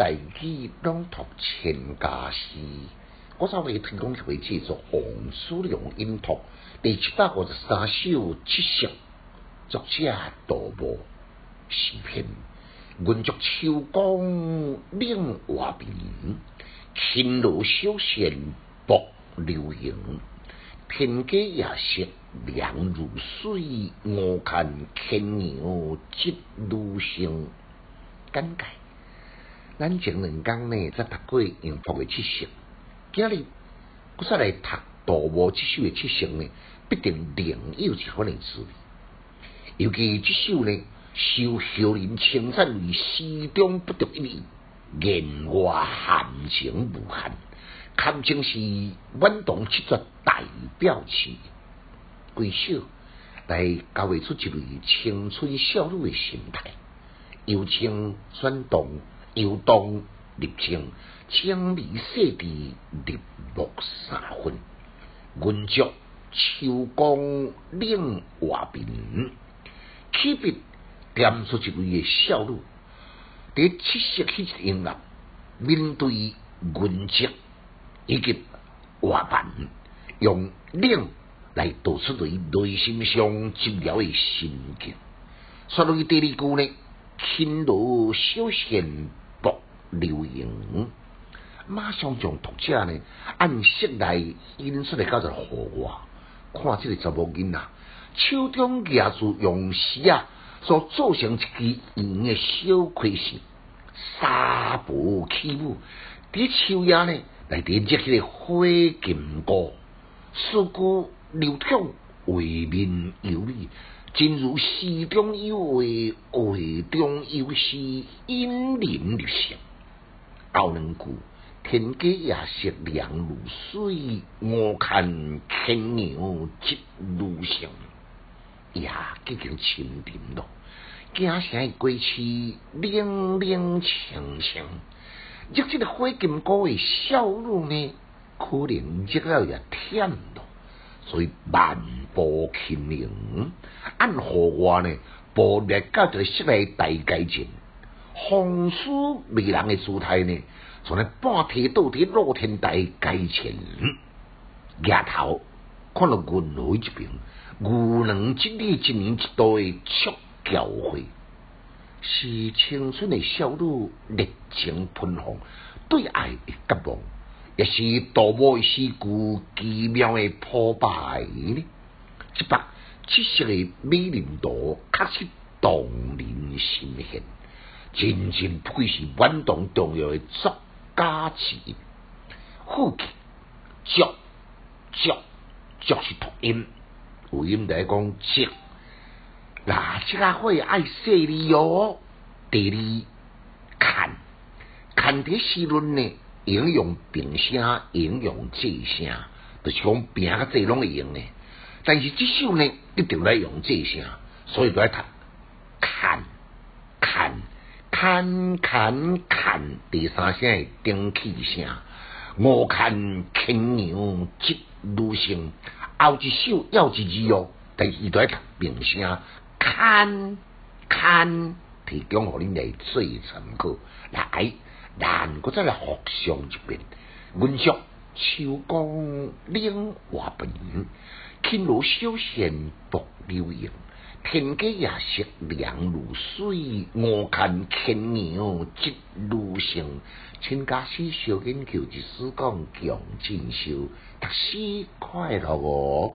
大器朗读千家诗，我稍微提供一位制作黄书良音读第七百五十三首七色，作者杜牧诗篇。云足秋光冷画屏，轻罗小线薄流萤。天阶夜色凉如水，我看牵牛织女星。简介。咱前两讲呢，则读过幸福的七色，今日我再来读杜牧这首的七色呢，必定另有一番的滋味。尤其这首呢，受后人称赞为诗中不独一语，言外含情无限，堪称是晚唐七绝代表词。归首来交绘出一位青春少女的心态，幽情转动。游动立情，青离色地，日暮三分。云足秋光冷画屏，起笔点出一位少女，伫七色起音乐，面对云足以及画屏，用冷来道出对内心上寂寥的心境。说落去第二句呢，轻罗小线。流萤，马上将读者呢按色来引出来，叫做河外。看这个查某囡仔，手中夹住用丝啊所做成一支圆的小盔饰，纱布起舞，伫秋夜呢来连接起个花金歌，诗歌流畅，画面有丽，正如诗中有画，画中有诗，引人入胜。后两句，天阶夜色凉如水，我看牵牛织女星。呀，已经清甜咯。惊声归去，冷冷清清。入这个花金菇的笑容呢，可能即个也甜咯。所以万步轻盈，按河外呢，步列到这个室内大街前。风书美人的姿态呢，从那半天倒伫露天台街前，额头看到云海一边，牛郎织女一年一度的促交会，是青春的少女热情喷红，对爱的渴望，也是多么诗句奇妙的破败呢？一把七色的美人图，确实动人心弦。真正不愧是晚唐重要的作家之一。呼气足足足是读音，有音来讲足。那这个会爱细腻哟。第二看看的诗论呢，应用平声，应用这声，就是讲平个这拢会用呢。但是这首呢，一定来用这声，所以都要读看。看看看，第三声诶顶气声。我看牵牛织女星，后一首要一字哦，但是伊都系读平声。看看，提供互恁来做参考。来，咱搁再来复上一遍。文足秋光冷画屏，轻罗小线薄流影。天阶夜色凉如水，我看牵牛织女星。请假使小研究，一时讲强进修，读书快乐哦。